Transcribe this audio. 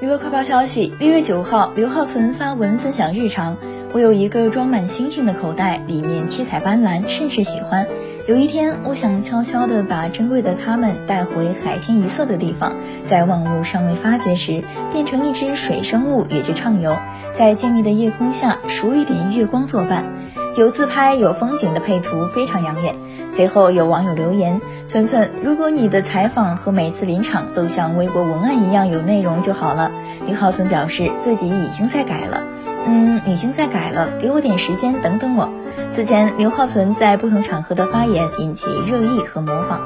娱乐快报消息：六月九号，刘浩存发文分享日常。我有一个装满星星的口袋，里面七彩斑斓，甚是喜欢。有一天，我想悄悄地把珍贵的它们带回海天一色的地方，在万物尚未发觉时，变成一只水生物与之畅游，在静谧的夜空下数一点月光作伴。有自拍有风景的配图非常养眼。随后有网友留言：“存存，如果你的采访和每次临场都像微博文案一样有内容就好了。”刘浩存表示自己已经在改了，嗯，已经在改了，给我点时间，等等我。此前刘浩存在不同场合的发言引起热议和模仿。